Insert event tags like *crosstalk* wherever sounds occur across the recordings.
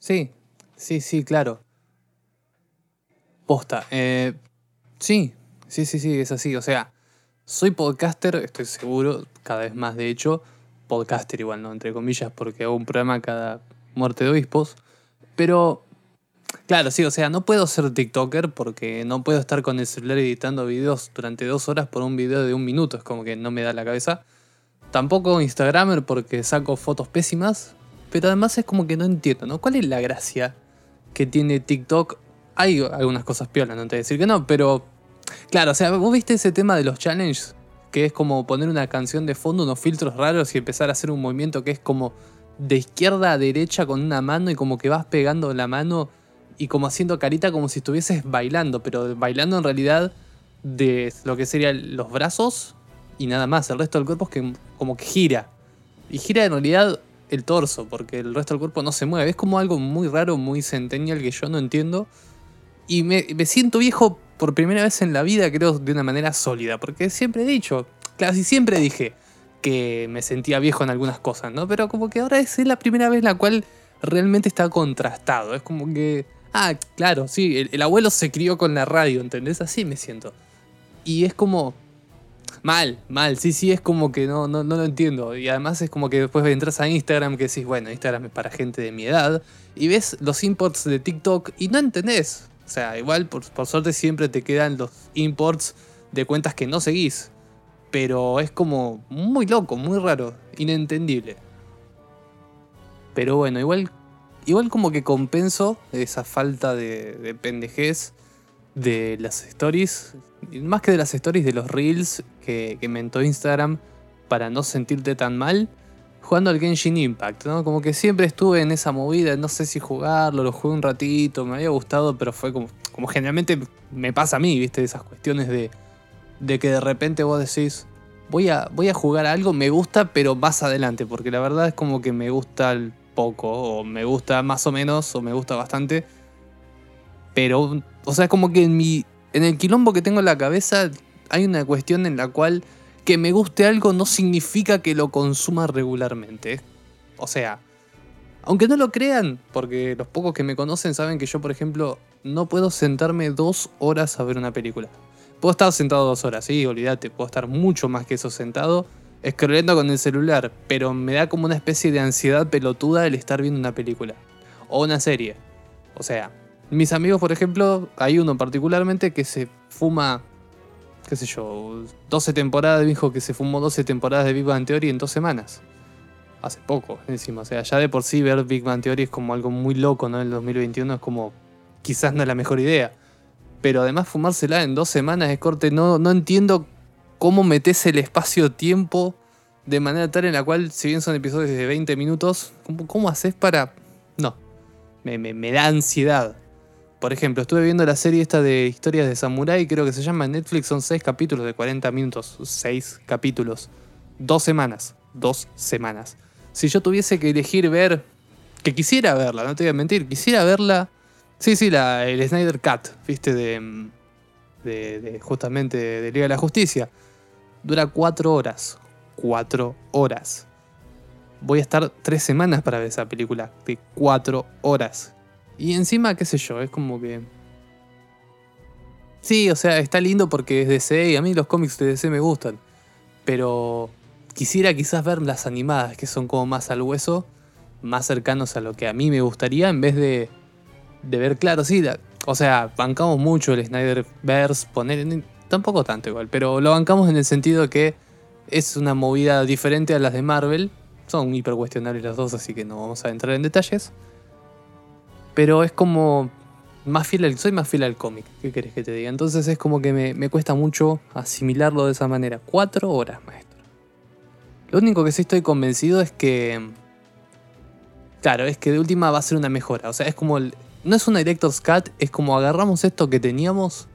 Sí, sí, sí, claro. Posta. Eh, sí, sí, sí, sí, es así. O sea, soy podcaster, estoy seguro, cada vez más de hecho. Podcaster igual, ¿no? Entre comillas, porque hago un programa cada muerte de obispos. Pero, claro, sí, o sea, no puedo ser TikToker porque no puedo estar con el celular editando videos durante dos horas por un video de un minuto. Es como que no me da la cabeza. Tampoco Instagramer porque saco fotos pésimas. Pero además es como que no entiendo, ¿no? ¿Cuál es la gracia que tiene TikTok? Hay algunas cosas piolas, no te voy a decir que no, pero. Claro, o sea, vos viste ese tema de los challenges, que es como poner una canción de fondo, unos filtros raros y empezar a hacer un movimiento que es como de izquierda a derecha con una mano y como que vas pegando la mano y como haciendo carita como si estuvieses bailando, pero bailando en realidad de lo que serían los brazos y nada más. El resto del cuerpo es que como que gira. Y gira en realidad el torso, porque el resto del cuerpo no se mueve. Es como algo muy raro, muy centennial que yo no entiendo. Y me, me siento viejo por primera vez en la vida, creo, de una manera sólida. Porque siempre he dicho, casi siempre dije que me sentía viejo en algunas cosas, ¿no? Pero como que ahora es la primera vez la cual realmente está contrastado. Es como que, ah, claro, sí, el, el abuelo se crió con la radio, ¿entendés? Así me siento. Y es como, Mal, mal, sí, sí, es como que no, no, no lo entiendo. Y además es como que después entras a Instagram que decís, bueno, Instagram es para gente de mi edad. Y ves los imports de TikTok y no entendés. O sea, igual por, suerte siempre te quedan los imports de cuentas que no seguís. Pero es como muy loco, muy raro, inentendible. Pero bueno, igual, igual como que compenso esa falta de, de pendejez de las stories, más que de las stories, de los reels que, que mentó Instagram para no sentirte tan mal, jugando al Genshin Impact, ¿no? Como que siempre estuve en esa movida, no sé si jugarlo, lo jugué un ratito, me había gustado, pero fue como, como generalmente me pasa a mí, ¿viste? Esas cuestiones de, de que de repente vos decís, voy a, voy a jugar algo, me gusta, pero más adelante, porque la verdad es como que me gusta poco, o me gusta más o menos, o me gusta bastante pero, o sea, como que en, mi, en el quilombo que tengo en la cabeza hay una cuestión en la cual que me guste algo no significa que lo consuma regularmente. O sea, aunque no lo crean, porque los pocos que me conocen saben que yo, por ejemplo, no puedo sentarme dos horas a ver una película. Puedo estar sentado dos horas, sí, olvídate, puedo estar mucho más que eso sentado, escribiendo con el celular, pero me da como una especie de ansiedad pelotuda el estar viendo una película. O una serie. O sea, mis amigos, por ejemplo, hay uno particularmente que se fuma, qué sé yo, 12 temporadas, dijo que se fumó 12 temporadas de Big Bang Theory en dos semanas. Hace poco, encima. O sea, ya de por sí ver Big Bang Theory es como algo muy loco, ¿no? En el 2021 es como, quizás no es la mejor idea. Pero además fumársela en dos semanas de corte, no, no entiendo cómo metes el espacio-tiempo de manera tal en la cual, si bien son episodios de 20 minutos, ¿cómo, cómo haces para...? No, me, me, me da ansiedad. Por ejemplo, estuve viendo la serie esta de historias de Samurai, creo que se llama Netflix, son 6 capítulos de 40 minutos. 6 capítulos. Dos semanas. Dos semanas. Si yo tuviese que elegir ver, que quisiera verla, no te voy a mentir, quisiera verla. Sí, sí, la, el Snyder Cut, viste, de, de, de justamente de Liga de la Justicia. Dura 4 horas. 4 horas. Voy a estar 3 semanas para ver esa película de 4 horas. Y encima, qué sé yo, es como que... Sí, o sea, está lindo porque es DC y a mí los cómics de DC me gustan. Pero quisiera quizás ver las animadas, que son como más al hueso, más cercanos a lo que a mí me gustaría, en vez de, de ver, claro, sí, o sea, bancamos mucho el Snyderverse, poner, tampoco tanto igual, pero lo bancamos en el sentido que es una movida diferente a las de Marvel. Son hiper cuestionables las dos, así que no vamos a entrar en detalles. Pero es como más fiel al, soy más fiel al cómic, ¿qué querés que te diga? Entonces es como que me, me, cuesta mucho asimilarlo de esa manera. Cuatro horas, maestro. Lo único que sí estoy convencido es que... Claro, es que de última va a ser una mejora. O sea, es como... No es una Director's Cut, es como agarramos esto que teníamos,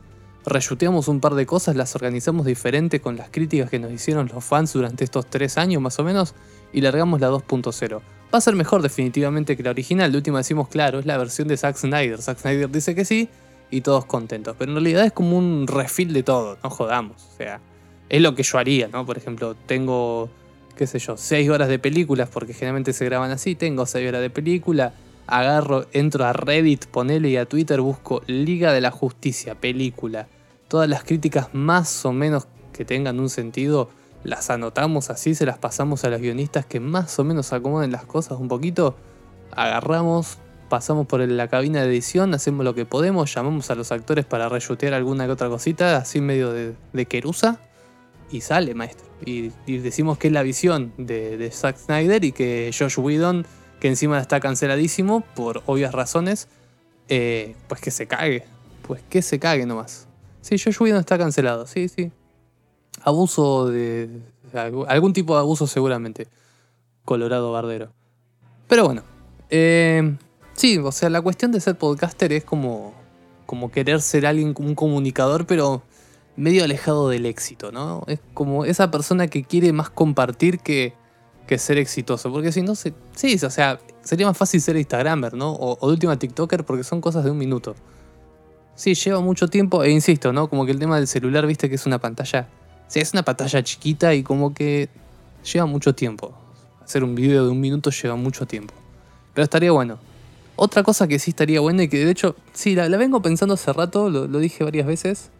reshuteamos un par de cosas, las organizamos diferente con las críticas que nos hicieron los fans durante estos tres años más o menos, y largamos la 2.0. Va a ser mejor definitivamente que la original. De última decimos, claro, es la versión de Zack Snyder. Zack Snyder dice que sí y todos contentos. Pero en realidad es como un refill de todo, no jodamos. O sea, es lo que yo haría, ¿no? Por ejemplo, tengo, qué sé yo, 6 horas de películas, porque generalmente se graban así. Tengo 6 horas de película. agarro, entro a Reddit, ponele y a Twitter, busco Liga de la Justicia, película. Todas las críticas más o menos que tengan un sentido, las anotamos así, se las pasamos a los guionistas que más o menos acomoden las cosas un poquito. Agarramos, pasamos por la cabina de edición, hacemos lo que podemos, llamamos a los actores para reyutear alguna que otra cosita, así medio de, de querusa, y sale, maestro. Y, decimos que es la visión de, Zack Snyder y que Josh Whedon que encima está canceladísimo por obvias razones, eh, pues que se cague. Pues que se cague nomás. Sí, Josh Whedon está cancelado, sí, sí. Abuso de. algún tipo de abuso seguramente. Colorado Bardero. Pero bueno. Eh, sí, o sea, la cuestión de ser podcaster es como. como querer ser alguien, un comunicador, pero medio alejado del éxito, ¿no? Es como esa persona que quiere más compartir que que ser exitoso. Porque si no, se, sí, o sea, sería más fácil ser Instagramer, ¿no? O, de última TikToker porque son cosas de un minuto. Sí, lleva mucho tiempo e insisto, ¿no? Como que el tema del celular, viste que es una pantalla... Sí, es una pantalla chiquita y como que lleva mucho tiempo. Hacer un video de un minuto lleva mucho tiempo. Pero estaría bueno. Otra cosa que sí estaría buena y que de hecho, sí, la, vengo pensando hace rato, lo, lo dije varias veces,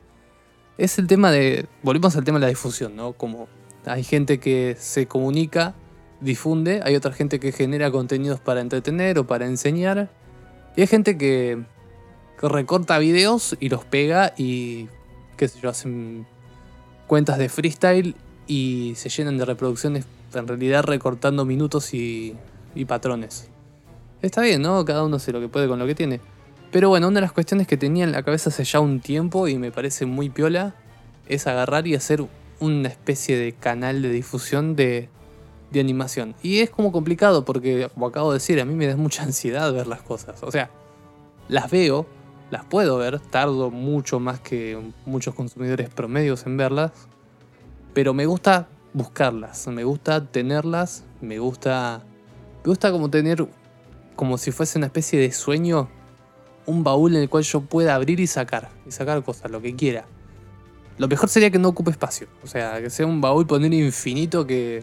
es el tema de... Volvemos al tema de la difusión, ¿no? Como hay gente que se comunica difunde, hay otra gente que genera contenidos para entretener o para enseñar, y hay gente que, recorta videos y los pega y, qué sé yo, hacen cuentas de freestyle y se llenan de reproducciones, en realidad recortando minutos y, patrones. Está bien, ¿no? Cada uno hace lo que puede con lo que tiene. Pero bueno, una de las cuestiones que tenía en la cabeza hace ya un tiempo y me parece muy piola es agarrar y hacer una especie de canal de difusión de de animación. Y es como complicado porque, como acabo de decir, a mí me da mucha *laughs* ansiedad ver las cosas. O sea, las veo, las puedo ver, tardo mucho más que muchos consumidores promedios en verlas, pero me gusta buscarlas, me gusta tenerlas, me gusta... Me gusta como tener, como si fuese una especie de sueño, un baúl en el cual yo pueda abrir y sacar, y sacar cosas, lo que quiera. Lo mejor sería que no ocupe espacio, o sea, que sea un baúl poner infinito que,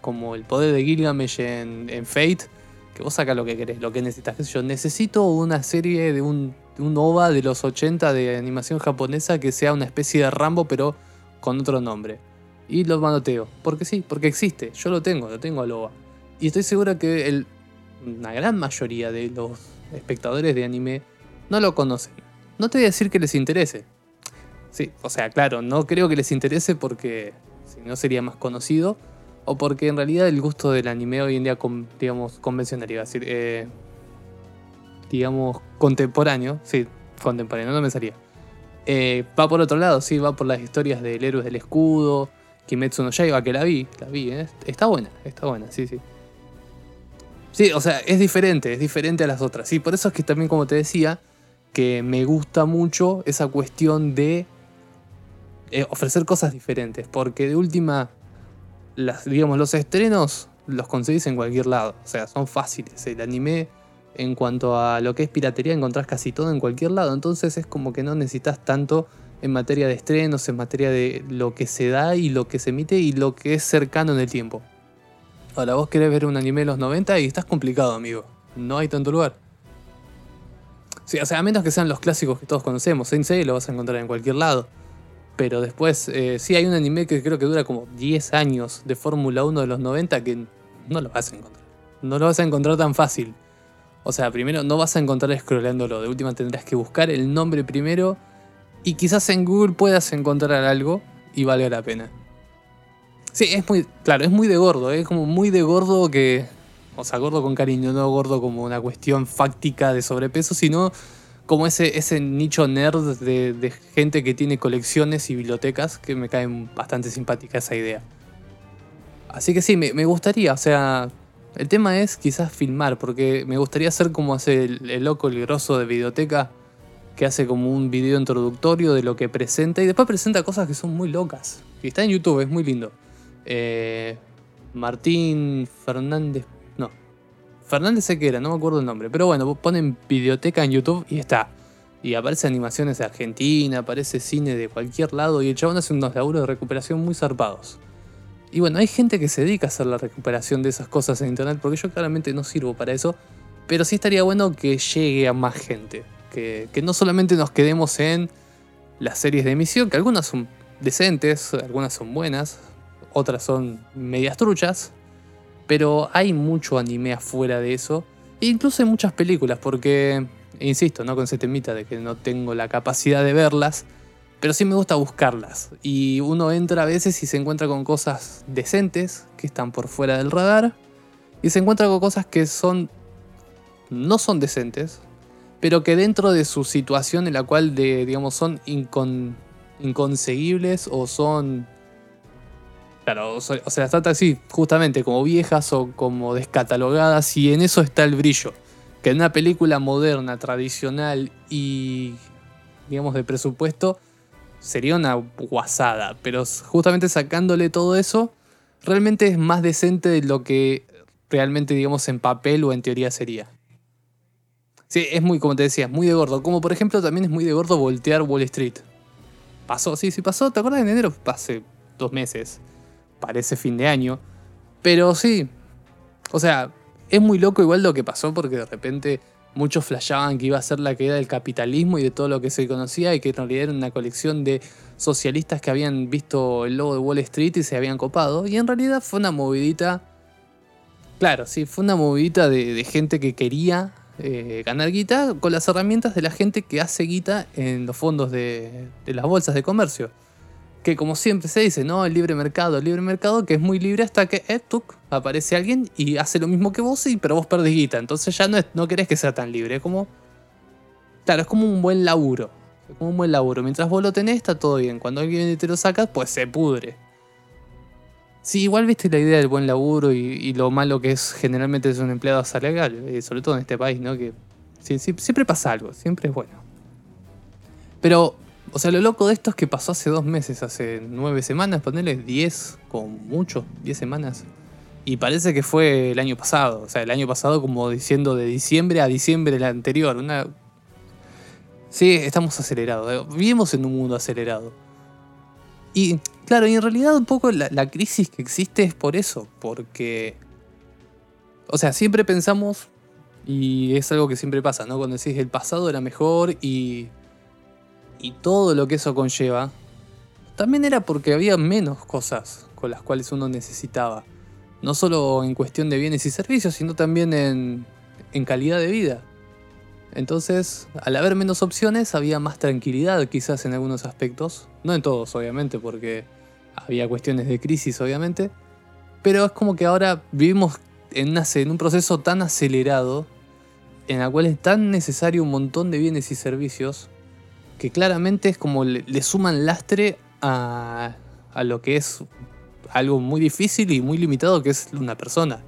como el poder de Gilgamesh en, Fate, que vos sacas lo que querés, lo que necesitas. Yo necesito una serie de un, un OVA de los 80 de animación japonesa que sea una especie de Rambo, pero con otro nombre. Y lo manoteo. Porque sí, porque existe. Yo lo tengo, lo tengo al OVA. Y estoy seguro que el, una gran mayoría de los espectadores de anime no lo conocen. No te voy a decir que les interese. Sí, o sea, claro, no creo que les interese porque si no sería más conocido o porque en realidad el gusto del anime hoy en día, digamos, convencional, iba a decir, eh, digamos, contemporáneo, sí, contemporáneo, no me salía. Eh, va por otro lado, sí, va por las historias del héroe del escudo, Kimetsu no Yaiba, que la vi, la vi, ¿eh? está buena, está buena, sí, sí. Sí, o sea, es diferente, es diferente a las otras, sí, por eso es que también, como te decía, que me gusta mucho esa cuestión de ofrecer cosas diferentes, porque de última digamos, los estrenos los conseguís en cualquier lado. O sea, son fáciles. El anime, en cuanto a lo que es piratería, encontrás casi todo en cualquier lado. Entonces es como que no necesitas tanto en materia de estrenos, en materia de lo que se da y lo que se emite y lo que es cercano en el tiempo. Ahora, vos querés ver un anime de los 90 y estás complicado, amigo. No hay tanto lugar. Sí, o sea, a menos que sean los clásicos que todos conocemos. Sensei lo vas a encontrar en cualquier lado. Pero después, eh, sí, hay un anime que creo que dura como 10 años de Fórmula 1 de los 90 que no lo vas a encontrar. No lo vas a encontrar tan fácil. O sea, primero no vas a encontrar scrollándolo. De última tendrás que buscar el nombre primero. Y quizás en Google puedas encontrar algo y valga la pena. Sí, es muy. Claro, es muy de gordo. Es como muy de gordo que. O sea, gordo con cariño, no gordo como una cuestión fáctica de sobrepeso, sino como ese, ese nicho nerd de, gente que tiene colecciones y bibliotecas que me cae bastante simpática esa idea. Así que sí, me, gustaría, o sea, el tema es quizás filmar, porque me gustaría ser como hace el, loco, el grosso de biblioteca, que hace como un video introductorio de lo que presenta y después presenta cosas que son muy locas. Y está en YouTube, es muy lindo. Eh, Martín Fernández Fernández sé que era, no me acuerdo el nombre. Pero bueno, ponen videoteca en YouTube y está. Y aparece animaciones de Argentina, aparece cine de cualquier lado y el chabón hace unos laburos de recuperación muy zarpados. Y bueno, hay gente que se dedica a hacer la recuperación de esas cosas en internet porque yo claramente no sirvo para eso. Pero sí estaría bueno que llegue a más gente. Que, que no solamente nos quedemos en las series de emisión, que algunas son decentes, algunas son buenas, otras son medias truchas, pero hay mucho anime afuera de eso, e incluso hay muchas películas, porque, insisto, no con ese temita de que no tengo la capacidad de verlas, pero sí me gusta buscarlas, y uno entra a veces y se encuentra con cosas decentes, que están por fuera del radar, y se encuentra con cosas que son no son decentes, pero que dentro de su situación en la cual de, digamos, son inconseguibles o son... Claro, o sea, las así, justamente como viejas o como descatalogadas y en eso está el brillo. Que en una película moderna, tradicional y, digamos, de presupuesto, sería una guasada. Pero justamente sacándole todo eso, realmente es más decente de lo que realmente, digamos, en papel o en teoría sería. Sí, es muy, como te decía, muy de gordo. Como por ejemplo también es muy de gordo voltear Wall Street. Pasó, sí, sí pasó. ¿Te acuerdas en enero? Hace dos meses. Parece fin de año. Pero sí. O sea, es muy loco igual lo que pasó porque de repente muchos flashaban que iba a ser la caída del capitalismo y de todo lo que se conocía y que en realidad era una colección de socialistas que habían visto el logo de Wall Street y se habían copado. Y en realidad fue una movidita... Claro, sí, fue una movidita de, gente que quería eh, ganar guita con las herramientas de la gente que hace guita en los fondos de, las bolsas de comercio. Que como siempre se dice, ¿no? El libre mercado, el libre mercado que es muy libre hasta que eh, aparece alguien y hace lo mismo que vos, y, pero vos perdés guita. Entonces ya no, no querés que sea tan libre. como. Claro, es como un buen laburo. Es como un buen laburo. Mientras vos lo tenés, está todo bien. Cuando alguien te lo saca, pues se pudre. Sí, igual viste la idea del buen laburo y, lo malo que es generalmente es un empleado salarial, eh, sobre todo en este país, ¿no? Que siempre pasa algo, siempre es bueno. Pero, o sea, lo loco de esto es que pasó hace dos meses, hace nueve semanas, ponerle diez, con mucho, diez semanas. Y parece que fue el año pasado, o sea, el año pasado como diciendo de diciembre a diciembre del anterior. Sí, estamos acelerados, eh, vivimos en un mundo acelerado. Y claro, y en realidad un poco la, crisis que existe es por eso, porque... O sea, siempre pensamos, y es algo que siempre pasa, ¿no? Cuando decís el pasado era mejor y... Y todo lo que eso conlleva, también era porque había menos cosas con las cuales uno necesitaba. No solo en cuestión de bienes y servicios, sino también en, en calidad de vida. Entonces, al haber menos opciones, había más tranquilidad quizás en algunos aspectos. No en todos, obviamente, porque había cuestiones de crisis, obviamente. Pero es como que ahora vivimos en, un proceso tan acelerado, en el cual es tan necesario un montón de bienes y servicios, que claramente es como le, le suman lastre a, a lo que es algo muy difícil y muy limitado que es una persona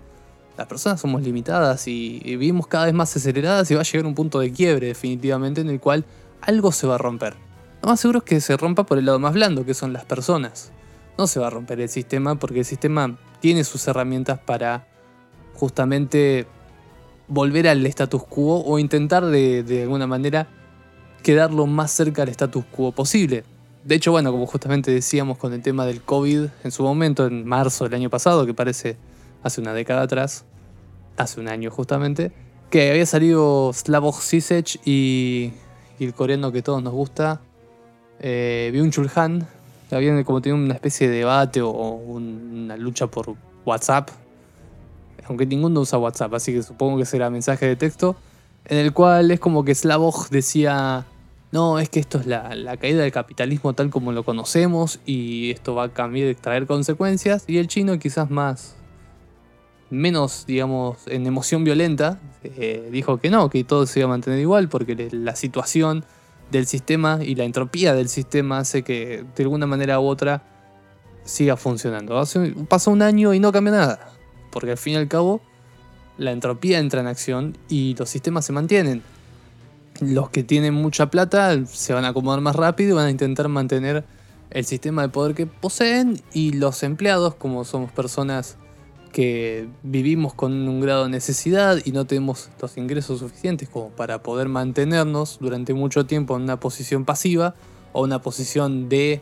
las personas somos limitadas y, vivimos cada vez más aceleradas y va a llegar un punto de quiebre definitivamente en el cual algo se va a romper. Lo más seguro es que se rompa por el lado más blando, que son las personas. No se va a romper el sistema porque el sistema tiene sus herramientas para justamente volver al status quo o intentar de, alguna manera quedar lo más cerca al status quo posible. De hecho, bueno, como justamente decíamos con el tema del COVID en su momento, en marzo del año pasado, que parece hace una década atrás, hace un año justamente, que había salido Slavoj Zizek y, el coreano que todos nos gusta, eh, Byung-Chul Han, habían como tenido una especie de debate o una lucha por WhatsApp, aunque ninguno usa WhatsApp, así que supongo que será mensaje de texto, en el cual es como que Slavoj decía, no, es que esto es la, caída del capitalismo tal como lo conocemos y esto va a cambiar, traer consecuencias, y el chino quizás más menos, digamos, en emoción violenta, eh, dijo que no, que todo se iba a mantener igual porque la situación del sistema y la entropía del sistema hace que de alguna manera u otra siga funcionando. Hace, pasa un año y no cambia nada, porque al fin y al cabo la entropía entra en acción y los sistemas se mantienen. Los que tienen mucha plata se van a acomodar más rápido y van a intentar mantener el sistema de poder que poseen. Y los empleados, como somos personas que vivimos con un grado de necesidad y no tenemos los ingresos suficientes como para poder mantenernos durante mucho tiempo en una posición pasiva o una posición de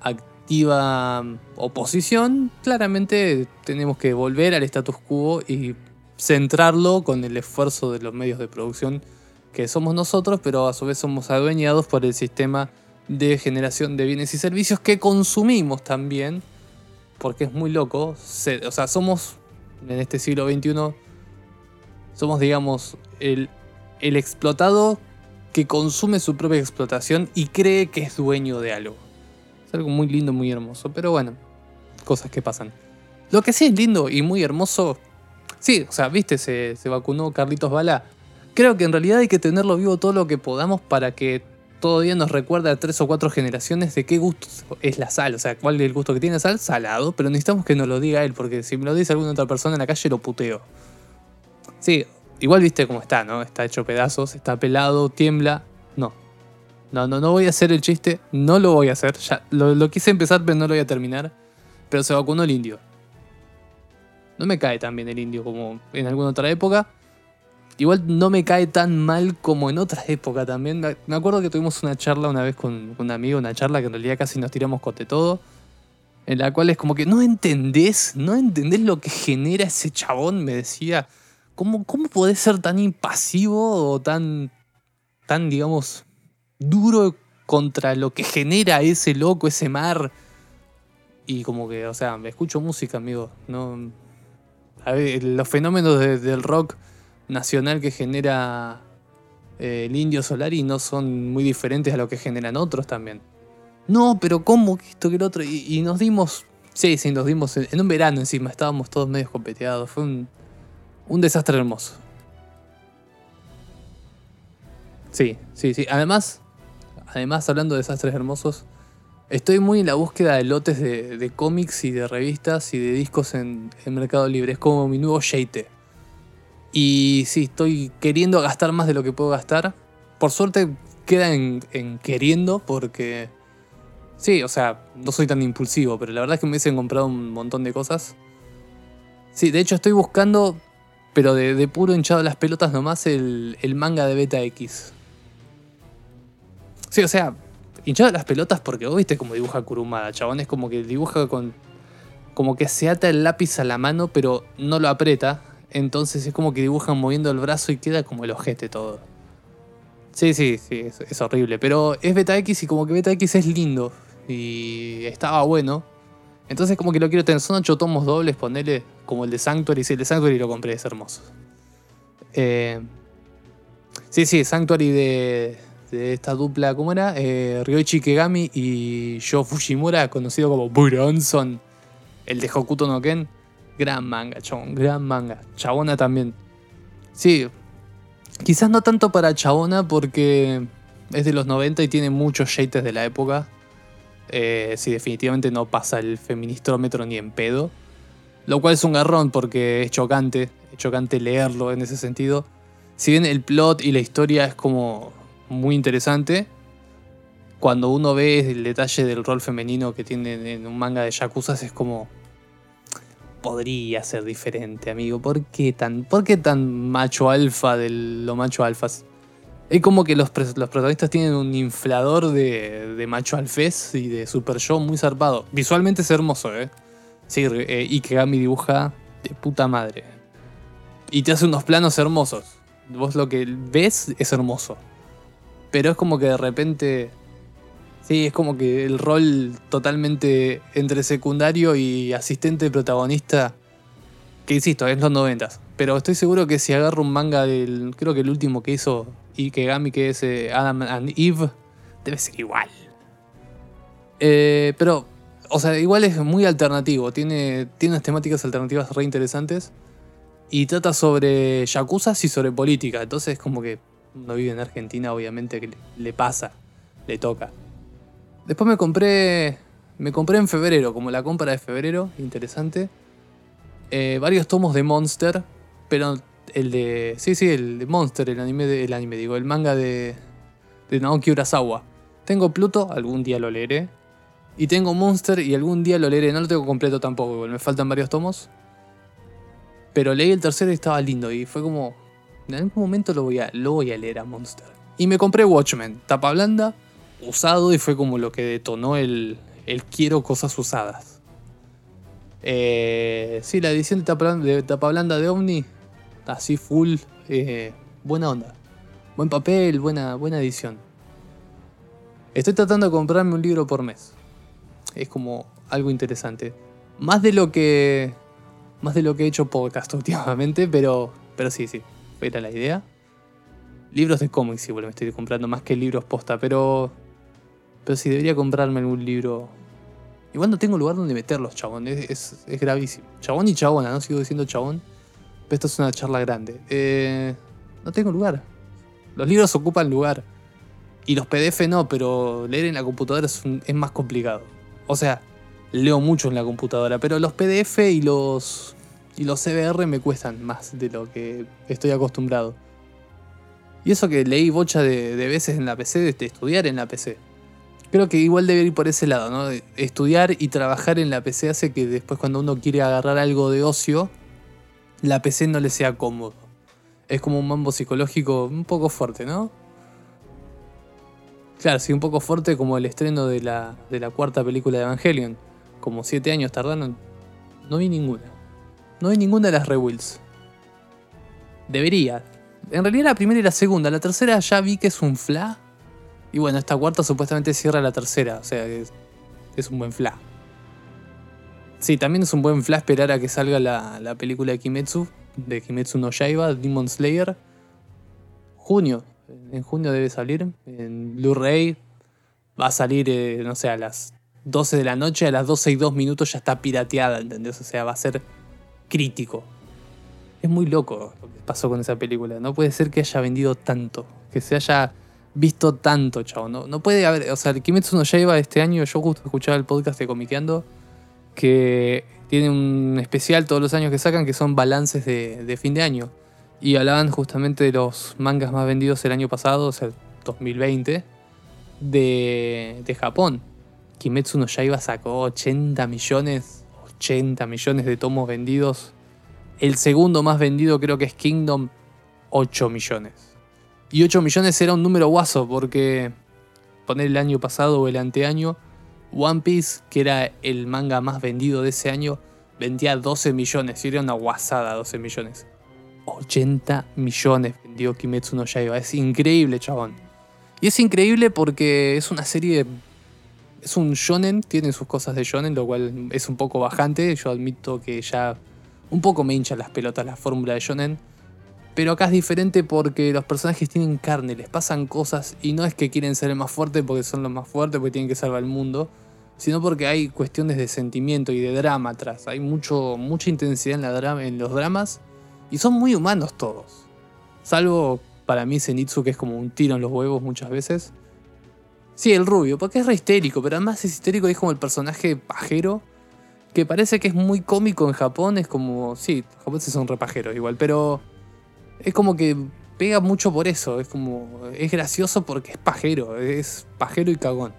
activa oposición, claramente tenemos que volver al status quo y centrarlo con el esfuerzo de los medios de producción que somos nosotros, pero a su vez somos adueñados por el sistema de generación de bienes y servicios que consumimos también, porque es muy loco. o sea, somos en este siglo XXI, somos, digamos, el, explotado que consume su propia explotación y cree que es dueño de algo. Es algo muy lindo, muy hermoso, pero bueno, cosas que pasan. Lo que sí es lindo y muy hermoso, sí, o sea, viste, se, se vacunó Carlitos Bala. Creo que en realidad hay que tenerlo vivo todo lo que podamos para que todavía nos recuerde a tres o cuatro generaciones de qué gusto es la sal. O sea, cuál es el gusto que tiene la sal, salado, pero necesitamos que nos lo diga él, porque si me lo dice alguna otra persona en la calle lo puteo. Sí, igual viste cómo está, ¿no? Está hecho pedazos, está pelado, tiembla. No. No, no, no voy a hacer el chiste, no lo voy a hacer. Ya, lo, lo quise empezar, pero no lo voy a terminar. Pero se vacunó el indio. No me cae tan bien el indio como en alguna otra época. Igual no me cae tan mal como en otras épocas también. Me acuerdo que tuvimos una charla una vez con un amigo, una charla que en realidad casi nos tiramos cote todo. En la cual es como que no entendés, no entendés lo que genera ese chabón, me decía. ¿Cómo, cómo podés ser tan impasivo o tan, tan, digamos, duro contra lo que genera ese loco, ese mar? Y como que, o sea, me escucho música, amigo. No, a ver, los fenómenos del rock nacional que genera eh, el Indio Solari no son muy diferentes a lo que generan otros también. No, pero ¿cómo que esto que el otro? Y, nos dimos, sí, sí, nos dimos en, un verano encima, estábamos todos medio competeados. Fue un, desastre hermoso. Sí, sí, sí. Además, además, hablando de desastres hermosos, estoy muy en la búsqueda de lotes de, cómics y de revistas y de discos en, en Mercado Libre. Es como mi nuevo Sheite. Y sí, estoy queriendo gastar más de lo que puedo gastar. Por suerte queda en, queriendo porque... Sí, o sea, no soy tan impulsivo, pero la verdad es que me hubiesen comprado un montón de cosas. Sí, de hecho estoy buscando, pero de, puro hinchado las pelotas nomás, el, el manga de Beta X. Sí, o sea, hinchado las pelotas porque vos viste cómo dibuja Kurumada, chabón. Es como que dibuja con. Como que se ata el lápiz a la mano, pero no lo aprieta. Entonces es como que dibujan moviendo el brazo y queda como el ojete todo. Sí, sí, sí, es, horrible. Pero es Beta X y como que Beta X es lindo. Y estaba bueno. Entonces como que lo quiero tener. Son ocho tomos dobles, ponele como el de Sanctuary. Sí, el de Sanctuary lo compré, es hermoso. Eh, sí, sí, Sanctuary de, esta dupla, ¿cómo era? Eh, Ryoichi Kegami y Yo Fujimura, conocido como Buronson, el de Hokuto no Ken. Gran manga, chabón, gran manga. Chabona también. Sí, quizás no tanto para Chabona porque es de los 90 y tiene muchos shates de la época. Eh, sí, definitivamente no pasa el feministrómetro ni en pedo. Lo cual es un garrón porque es chocante, es chocante leerlo en ese sentido. Si bien el plot y la historia es como muy interesante, cuando uno ve el detalle del rol femenino que tiene en un manga de Yakuza es como podría ser diferente, amigo. ¿Por qué tan, tan macho alfa de lo macho alfas? Es como que los, los protagonistas tienen un inflador de, de, macho alfés y de super show muy zarpado. Visualmente es hermoso, ¿eh? Sí, eh, Ikegami dibuja de puta madre. Y te hace unos planos hermosos. Vos lo que ves es hermoso. Pero es como que de repente Sí, es como que el rol totalmente entre secundario y asistente protagonista, que insisto, es los noventas. Pero estoy seguro que si agarro un manga del, creo que el último que hizo Ikegami, que es eh, Adam and Eve, debe ser igual. Eh, pero, o sea, igual es muy alternativo, tiene, tiene unas temáticas alternativas re interesantes. Y trata sobre yakuza y sobre política. Entonces, como que uno vive en Argentina, obviamente que le pasa, le toca. Después me compré. Me compré en febrero, como la compra de febrero, interesante. Eh, varios tomos de Monster, pero el de. Sí, sí, el de Monster, el anime, de, el anime digo, el manga de, de Naoki Urasawa. Tengo Pluto, algún día lo leeré. Y tengo Monster y algún día lo leeré. No lo tengo completo tampoco, me faltan varios tomos. Pero leí el tercero y estaba lindo y fue como. En algún momento lo voy a, lo voy a leer a Monster. Y me compré Watchmen, tapa blanda, usado y fue como lo que detonó el, el quiero cosas usadas. Eh, sí, la edición de tapa, de blanda de Omni así full, eh, buena onda. Buen papel, buena, buena edición. Estoy tratando de comprarme un libro por mes. Es como algo interesante. Más de lo que. Más de lo que he hecho podcast *laughs* últimamente, pero. Pero sí, sí. Era la idea. Libros de cómics igual me estoy comprando más que libros posta, pero. Pero sí, debería comprarme algún libro. Igual no tengo lugar donde meterlos, chabón. Es, es, gravísimo. Chabón y chabona, ¿no? Sigo diciendo chabón. Pero esto es una charla grande. Eh, no tengo lugar. Los libros ocupan lugar. Y los PDF no, pero leer en la computadora es, es más complicado. O sea, leo mucho en la computadora, pero los PDF y los, y los CBR me cuestan más de lo que estoy acostumbrado. Y eso que leí bocha de, veces en la PC, de estudiar en la PC. Creo que igual debe ir por ese lado, ¿no? Estudiar y trabajar en la PC hace que después cuando uno quiere agarrar algo de ocio, la PC no le sea cómodo. Es como un mambo psicológico un poco fuerte, ¿no? Claro, sí, un poco fuerte como el estreno de la, de la cuarta película de Evangelion. Como siete años tardaron. No vi ninguna. No vi ninguna de las Rewills. Debería, en realidad la primera y la segunda. La tercera ya vi que es un fla. Y bueno, esta cuarta supuestamente cierra la tercera. O sea, es, es un buen fla. Sí, también es un buen fla esperar a que salga la, película de Kimetsu. De Kimetsu no Yaiba, Demon Slayer. Junio. En junio debe salir. En Blu-ray. Va a salir, eh, no sé, a las 12 de la noche. A las 12 y 2 minutos ya está pirateada, ¿entendés? O sea, va a ser crítico. Es muy loco lo que pasó con esa película. No puede ser que haya vendido tanto. Que se haya visto tanto, chavo. No, no puede haber. O sea, el Kimetsu no Yaiba este año, yo justo escuchaba el podcast de Comiqueando. Que tiene un especial todos los años que sacan que son balances de, fin de año. Y hablaban justamente de los mangas más vendidos el año pasado, o sea, 2020, de, de Japón. Kimetsu no Yaiba sacó 80 millones, 80 millones de tomos vendidos el segundo más vendido creo que es Kingdom, 8 millones. Y 8 millones era un número guaso porque poner el año pasado o el anteaño, One Piece, que era el manga más vendido de ese año, vendía 12 millones. Y era una guasada 12 millones. 80 millones vendió Kimetsu no Yaiba. Es increíble, chabón. Y es increíble porque es una serie... Es un shonen, tiene sus cosas de shonen, lo cual es un poco bajante. Yo admito que ya un poco me hincha las pelotas la fórmula de Shonen. Pero acá es diferente porque los personajes tienen carne, les pasan cosas y no es que quieren ser el más fuerte porque son los más fuertes, porque tienen que salvar el mundo, sino porque hay cuestiones de sentimiento y de drama atrás. Hay mucho, mucha intensidad en, los dramas y son muy humanos todos. Salvo para mí Zenitsu, que es como un tiro en los huevos muchas veces. Sí, el rubio, porque es re histérico, pero además es histérico y es como el personaje pajero que parece que es muy cómico en Japón, es como, sí, los japoneses son repajeros igual, pero es como que pega mucho por eso, es como, es gracioso porque es pajero, es pajero y cagón,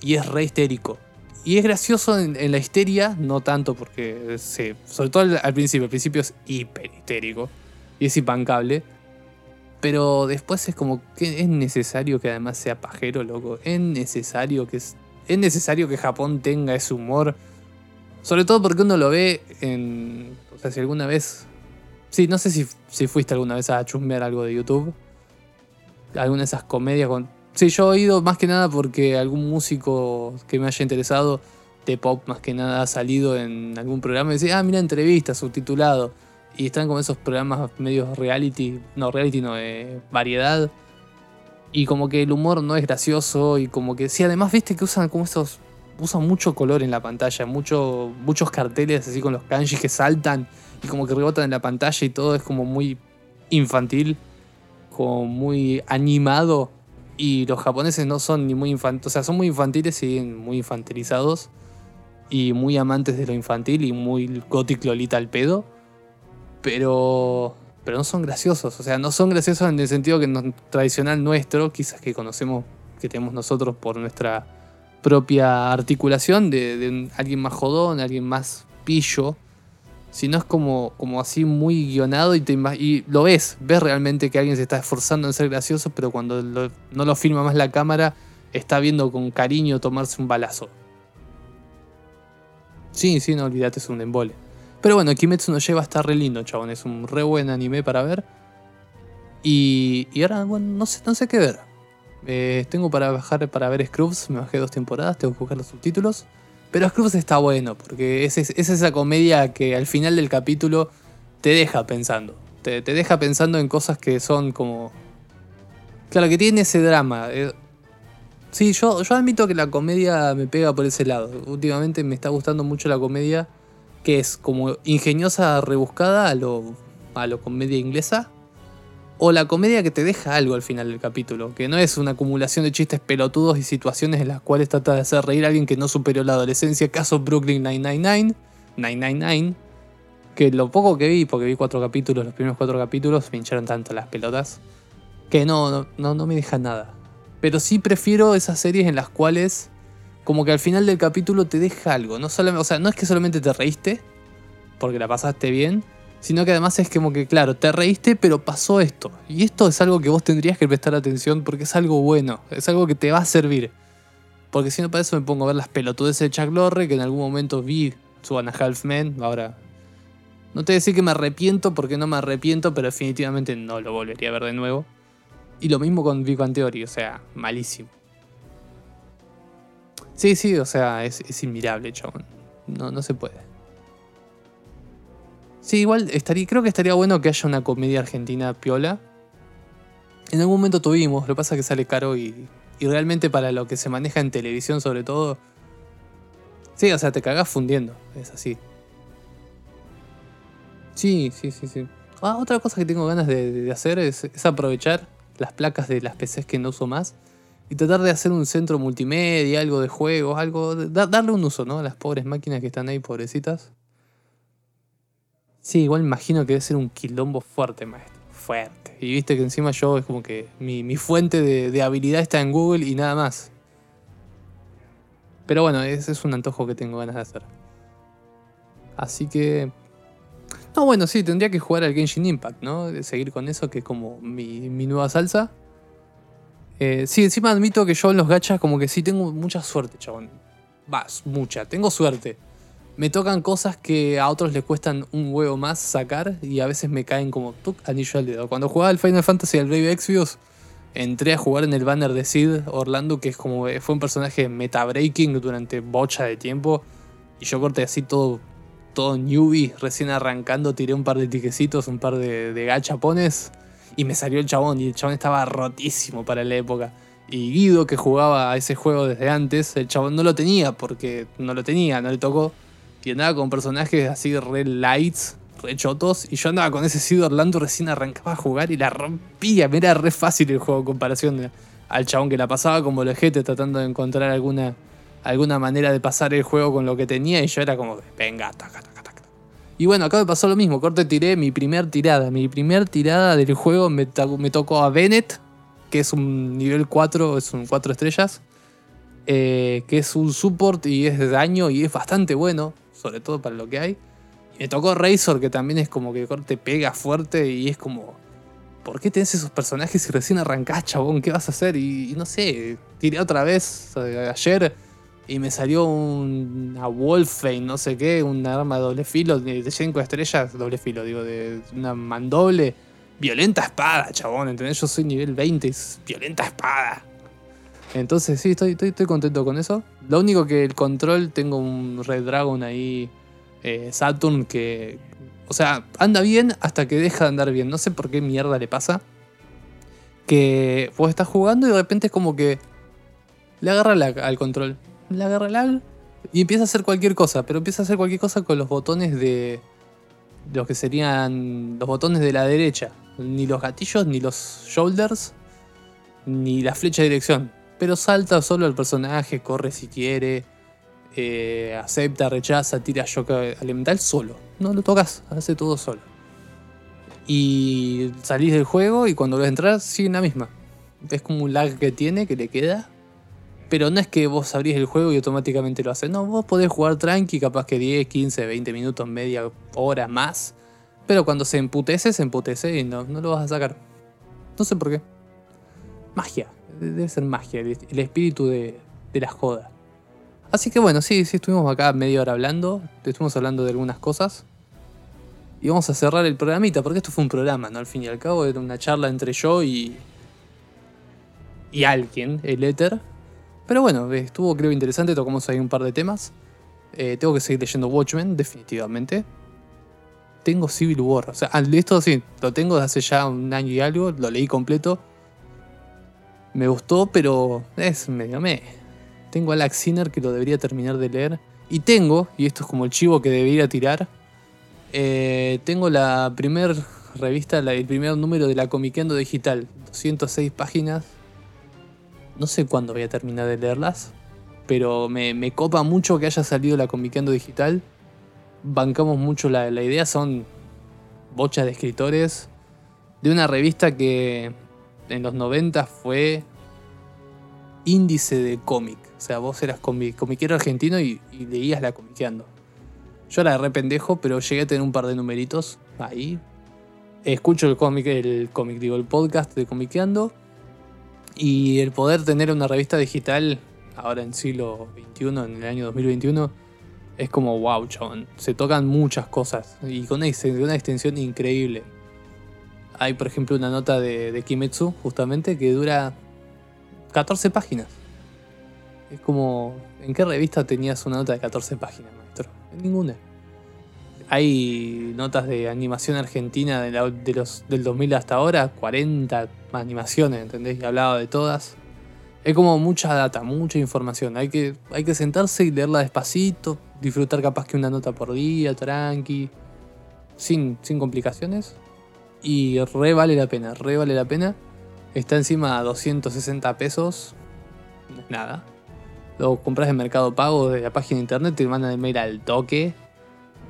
y es re histérico. Y es gracioso en, la histeria, no tanto porque, sí, sobre todo al, principio, al principio es hiper histérico y es impancable. Pero después es como que es necesario que además sea pajero, loco. Es necesario que es, es necesario que Japón tenga ese humor sobre todo porque uno lo ve en. O sea, si alguna vez. Sí, no sé si, si fuiste alguna vez a chusmear algo de YouTube. Alguna de esas comedias. Sí, yo he ido más que nada porque algún músico que me haya interesado de pop más que nada ha salido en algún programa y dice, ah, mira, entrevista, subtitulado. Y están como esos programas medios reality, no, reality no, de variedad. Y como que el humor no es gracioso y como que, sí, además viste que usan como esos usa mucho color en la pantalla, mucho, muchos carteles así con los kanjis que saltan y como que rebotan en la pantalla y todo es como muy infantil, como muy animado. Y los japoneses no son ni muy infantiles, o sea, son muy infantiles y muy infantilizados y muy amantes de lo infantil y muy gothic lolita al pedo. Pero pero no son graciosos, o sea, no son graciosos en el sentido que no, tradicional nuestro, quizás que conocemos, que tenemos nosotros por nuestra propia articulación de, alguien más jodón, alguien más pillo, sino es como, como así muy guionado y, te, y lo ves, ves realmente que alguien se está esforzando en ser gracioso, pero cuando no lo filma más la cámara, está viendo con cariño tomarse un balazo. Sí, sí, no olvidate, es un embole. Pero bueno, Kimetsu no lleva está re lindo, chabón. Es un re buen anime para ver. Y, y ahora, bueno, no sé, no sé qué ver. Eh, tengo para bajar para ver Scrubs, me bajé dos temporadas, tengo que buscar los subtítulos. Pero Scrubs está bueno, porque es, es, esa comedia que al final del capítulo te deja pensando. Te, te, deja pensando en cosas que son como. Claro, que tiene ese drama. Eh, sí, yo, yo admito que la comedia me pega por ese lado. Últimamente me está gustando mucho la comedia que es como ingeniosa, rebuscada a lo, a lo comedia inglesa o la comedia que te deja algo al final del capítulo, que no es una acumulación de chistes pelotudos y situaciones en las cuales trata de hacer reír a alguien que no superó la adolescencia, caso Brooklyn 999, 999, que lo poco que vi, porque vi cuatro capítulos, los primeros cuatro capítulos, me hincharon tanto las pelotas, que no, no, no me deja nada. Pero sí prefiero esas series en las cuales como que al final del capítulo te deja algo, no solamente, o sea, no es que solamente te reíste, porque la pasaste bien, sino que además es como que, claro, te reíste, pero pasó esto. Y esto es algo que vos tendrías que prestar atención porque es algo bueno, es algo que te va a servir. Porque si no, para eso me pongo a ver las pelotudes de Chuck Lorre, que en algún momento vi su and a Half Men. Ahora, no te voy a decir que me arrepiento porque no me arrepiento, pero definitivamente no lo volvería a ver de nuevo. Y lo mismo con Big Bang o sea, malísimo. Sí, sí, o sea, es, es inmirable, chabón. No, no se puede. Sí, igual estaría, creo que estaría bueno que haya una comedia argentina piola. En algún momento tuvimos, lo que pasa es que sale caro y, y realmente para lo que se maneja en televisión sobre todo... Sí, o sea, te cagás fundiendo, es así. Sí, sí, sí, sí. Ah, otra cosa que tengo ganas de, hacer es, aprovechar las placas de las PCs que no uso más y tratar de hacer un centro multimedia, algo de juegos, algo, darle un uso, ¿no? A las pobres máquinas que están ahí, pobrecitas. Sí, igual imagino que debe ser un quilombo fuerte, maestro. Fuerte. Y viste que encima yo es como que mi, fuente de, habilidad está en Google y nada más. Pero bueno, ese es un antojo que tengo ganas de hacer. Así que... No, bueno, sí, tendría que jugar al Genshin Impact, ¿no? De seguir con eso, que es como mi, nueva salsa. Eh, sí, encima admito que yo en los gachas como que sí tengo mucha suerte, chabón. Vas, mucha, tengo suerte me tocan cosas que a otros les cuestan un huevo más sacar y a veces me caen como tuk, anillo al dedo. Cuando jugaba el Final Fantasy al Brave Exvius, entré a jugar en el banner de Sid Orlando, que es como fue un personaje meta-breaking durante bocha de tiempo. Y yo corté así todo, todo newbie, recién arrancando, tiré un par de tiquecitos, un par de, de gachapones y me salió el chabón. Y el chabón estaba rotísimo para la época. Y Guido, que jugaba a ese juego desde antes, el chabón no lo tenía porque no lo tenía, no le tocó y andaba con personajes así re lights, re chotos. Y yo andaba con ese Sid Orlando, recién arrancaba a jugar y la rompía. Me era re fácil el juego en comparación al chabón que la pasaba como gente tratando de encontrar alguna, alguna manera de pasar el juego con lo que tenía. Y yo era como, venga, taca, taca, taca. Y bueno, acá me pasó lo mismo. Corte tiré mi primer tirada. Mi primer tirada del juego me, me tocó a Bennett, que es un nivel 4, es un 4 estrellas. Eh, que es un support y es de daño y es bastante bueno sobre todo para lo que hay. Y me tocó Razor, que también es como que te pega fuerte y es como. ¿Por qué tenés esos personajes si recién arrancás, chabón? ¿Qué vas a hacer? Y, no sé, tiré otra vez ayer y me salió una Wolfane, no sé qué, una arma de doble filo de 5 estrellas, doble filo, digo, de una mandoble. Violenta espada, chabón, ¿entendés? Yo soy nivel 20, es violenta espada. Entonces sí, estoy, estoy, contento con eso. Lo único que el control, tengo un Red Dragon ahí, eh, Saturn, que... O sea, anda bien hasta que deja de andar bien. No sé por qué mierda le pasa. Que vos estás jugando y de repente es como que le agarra lag al control. Le agarra lag y empieza a hacer cualquier cosa. Pero empieza a hacer cualquier cosa con los botones de... Los que serían los botones de la derecha. Ni los gatillos, ni los shoulders, ni la flecha de dirección pero salta solo el personaje, corre si quiere, eh, acepta, rechaza, tira shock elemental solo. No lo tocas, hace todo solo. Y salís del juego y cuando a entrar sigue en la misma. Es como un lag que tiene, que le queda. Pero no es que vos abrís el juego y automáticamente lo haces. No, vos podés jugar tranqui, capaz que 10, 15, 20 minutos, media hora más. Pero cuando se emputece, se emputece y no, no lo vas a sacar. No sé por qué. Magia debe ser magia, el, espíritu de, de la joda. Así que bueno, sí, sí, estuvimos acá media hora hablando, estuvimos hablando de algunas cosas. Y vamos a cerrar el programita, porque esto fue un programa, ¿no? Al fin y al cabo, era una charla entre yo y. y alguien, el éter. Pero bueno, estuvo creo interesante, tocamos ahí un par de temas. Eh, tengo que seguir leyendo Watchmen, definitivamente. Tengo Civil War, o sea, esto sí, lo tengo desde hace ya un año y algo, lo leí completo. Me gustó, pero es medio me. Tengo a Alex Sinner que lo debería terminar de leer. Y tengo, y esto es como el chivo que debería tirar, eh, tengo la primer revista, el primer número de la Comiqueando Digital, 206 páginas. No sé cuándo voy a terminar de leerlas, pero me, copa mucho que haya salido la Comiqueando Digital. Bancamos mucho la, la idea, son bochas de escritores de una revista que en los 90 fue índice de cómic. O sea, vos eras comiquero argentino y, leías la comiqueando. Yo era re pendejo, pero llegué a tener un par de numeritos ahí. Escucho el cómic, el cómic, digo, el podcast de Comiqueando. Y el poder tener una revista digital, ahora en siglo XXI, en el año 2021, es como wow, chabón. Se tocan muchas cosas y con una extensión increíble. Hay, por ejemplo, una nota de, Kimetsu, justamente, que dura 14 páginas. Es como, ¿en qué revista tenías una nota de 14 páginas, maestro? En ninguna. Hay notas de animación argentina de, los, del 2000 hasta ahora, 40 animaciones, ¿entendés? Y hablaba de todas. Es como mucha data, mucha información. Hay que, hay que sentarse y leerla despacito, disfrutar capaz que una nota por día, tranqui, sin, sin complicaciones. Y re vale la pena, re vale la pena. Está encima a 260 pesos. Nada. Lo compras en Mercado Pago de la página de internet, te mandan el mail al toque.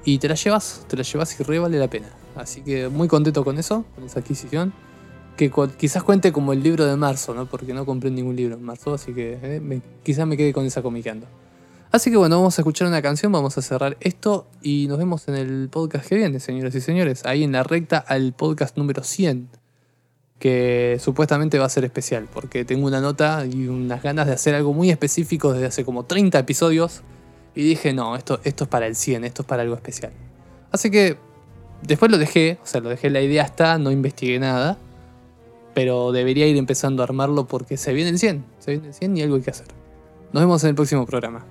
Y te la llevas, te la llevas y re vale la pena. Así que muy contento con eso, con esa adquisición. Que quizás cuente como el libro de marzo, ¿no? Porque no compré ningún libro en marzo, así que eh, quizás me quede con esa comiqueando. Así que bueno, vamos a escuchar una canción, vamos a cerrar esto y nos vemos en el podcast que viene, señoras y señores. Ahí en la recta al podcast número 100 que supuestamente va a ser especial, porque tengo una nota y unas ganas de hacer algo muy específico desde hace como 30 episodios, y dije, no, esto, esto es para el 100, esto es para algo especial. Así que después lo dejé, o sea, lo dejé, la idea está, no investigué nada, pero debería ir empezando a armarlo porque se viene el 100, se viene el 100 y algo hay que hacer. Nos vemos en el próximo programa.